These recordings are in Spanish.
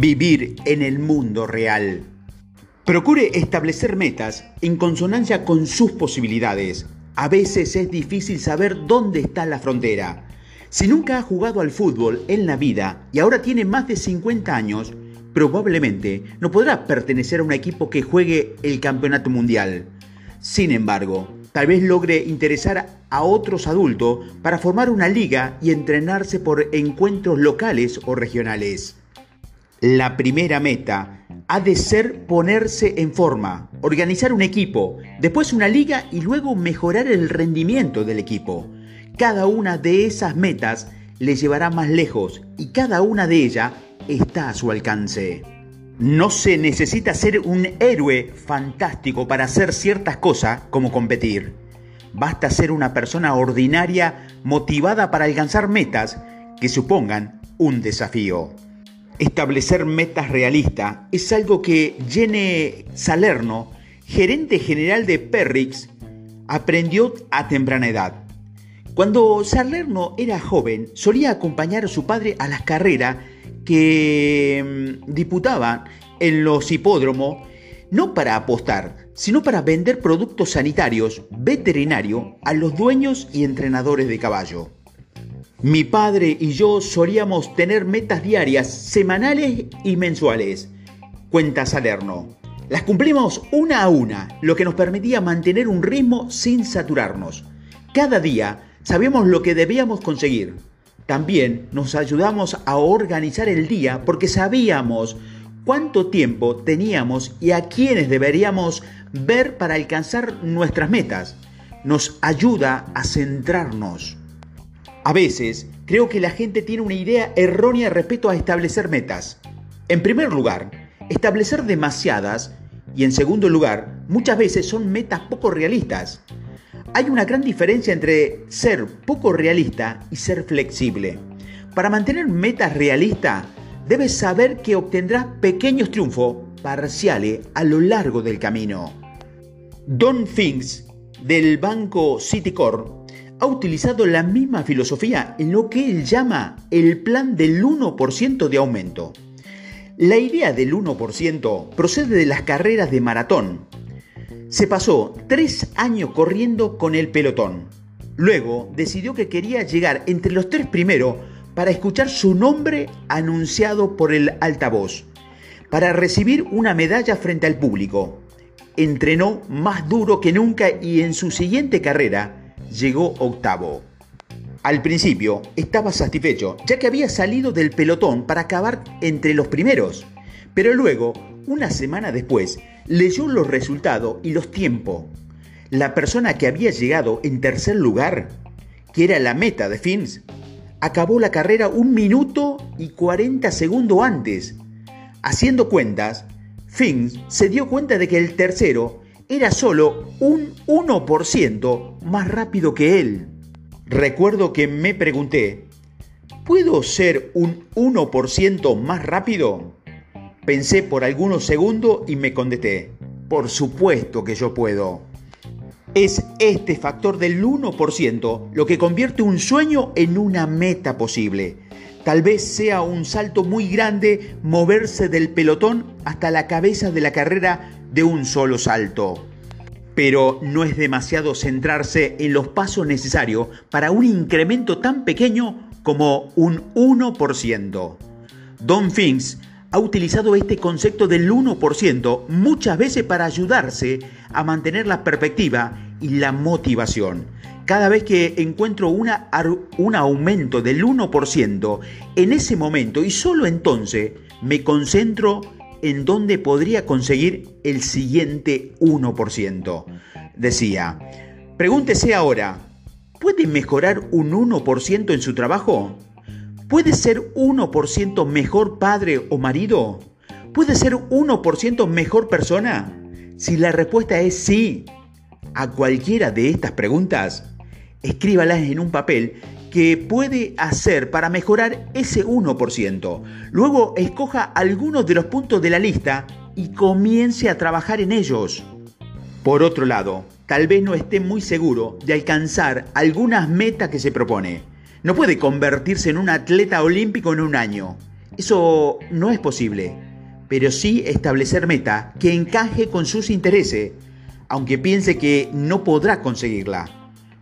Vivir en el mundo real. Procure establecer metas en consonancia con sus posibilidades. A veces es difícil saber dónde está la frontera. Si nunca ha jugado al fútbol en la vida y ahora tiene más de 50 años, probablemente no podrá pertenecer a un equipo que juegue el campeonato mundial. Sin embargo, tal vez logre interesar a otros adultos para formar una liga y entrenarse por encuentros locales o regionales. La primera meta ha de ser ponerse en forma, organizar un equipo, después una liga y luego mejorar el rendimiento del equipo. Cada una de esas metas le llevará más lejos y cada una de ellas está a su alcance. No se necesita ser un héroe fantástico para hacer ciertas cosas como competir. Basta ser una persona ordinaria motivada para alcanzar metas que supongan un desafío. Establecer metas realistas es algo que Jenny Salerno, gerente general de Perrix, aprendió a temprana edad. Cuando Salerno era joven, solía acompañar a su padre a las carreras que mm, disputaban en los hipódromos, no para apostar, sino para vender productos sanitarios, veterinarios, a los dueños y entrenadores de caballo. Mi padre y yo solíamos tener metas diarias, semanales y mensuales. Cuenta Salerno. Las cumplimos una a una, lo que nos permitía mantener un ritmo sin saturarnos. Cada día sabíamos lo que debíamos conseguir. También nos ayudamos a organizar el día porque sabíamos cuánto tiempo teníamos y a quiénes deberíamos ver para alcanzar nuestras metas. Nos ayuda a centrarnos. A veces creo que la gente tiene una idea errónea respecto a establecer metas. En primer lugar, establecer demasiadas y en segundo lugar, muchas veces son metas poco realistas. Hay una gran diferencia entre ser poco realista y ser flexible. Para mantener metas realistas, debes saber que obtendrás pequeños triunfos parciales a lo largo del camino. Don Finks, del banco Citicorp, ha utilizado la misma filosofía en lo que él llama el plan del 1% de aumento. La idea del 1% procede de las carreras de maratón. Se pasó tres años corriendo con el pelotón. Luego decidió que quería llegar entre los tres primeros para escuchar su nombre anunciado por el altavoz, para recibir una medalla frente al público. Entrenó más duro que nunca y en su siguiente carrera llegó octavo. Al principio estaba satisfecho, ya que había salido del pelotón para acabar entre los primeros. Pero luego, una semana después, leyó los resultados y los tiempos. La persona que había llegado en tercer lugar, que era la meta de Fins, acabó la carrera un minuto y 40 segundos antes. Haciendo cuentas, Fins se dio cuenta de que el tercero era solo un 1% más rápido que él. Recuerdo que me pregunté, ¿puedo ser un 1% más rápido? Pensé por algunos segundos y me contesté, por supuesto que yo puedo. Es este factor del 1% lo que convierte un sueño en una meta posible. Tal vez sea un salto muy grande moverse del pelotón hasta la cabeza de la carrera de un solo salto. Pero no es demasiado centrarse en los pasos necesarios para un incremento tan pequeño como un 1%. Don Finks ha utilizado este concepto del 1% muchas veces para ayudarse a mantener la perspectiva y la motivación. Cada vez que encuentro una, un aumento del 1%, en ese momento y solo entonces me concentro en dónde podría conseguir el siguiente 1%. Decía, pregúntese ahora, ¿puede mejorar un 1% en su trabajo? ¿Puede ser 1% mejor padre o marido? ¿Puede ser 1% mejor persona? Si la respuesta es sí a cualquiera de estas preguntas, escríbalas en un papel que puede hacer para mejorar ese 1%. Luego escoja algunos de los puntos de la lista y comience a trabajar en ellos. Por otro lado, tal vez no esté muy seguro de alcanzar algunas metas que se propone. No puede convertirse en un atleta olímpico en un año. Eso no es posible, pero sí establecer meta que encaje con sus intereses, aunque piense que no podrá conseguirla.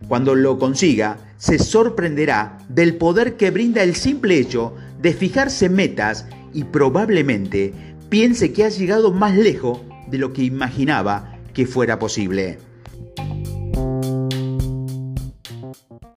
Cuando lo consiga, se sorprenderá del poder que brinda el simple hecho de fijarse metas y probablemente piense que ha llegado más lejos de lo que imaginaba que fuera posible.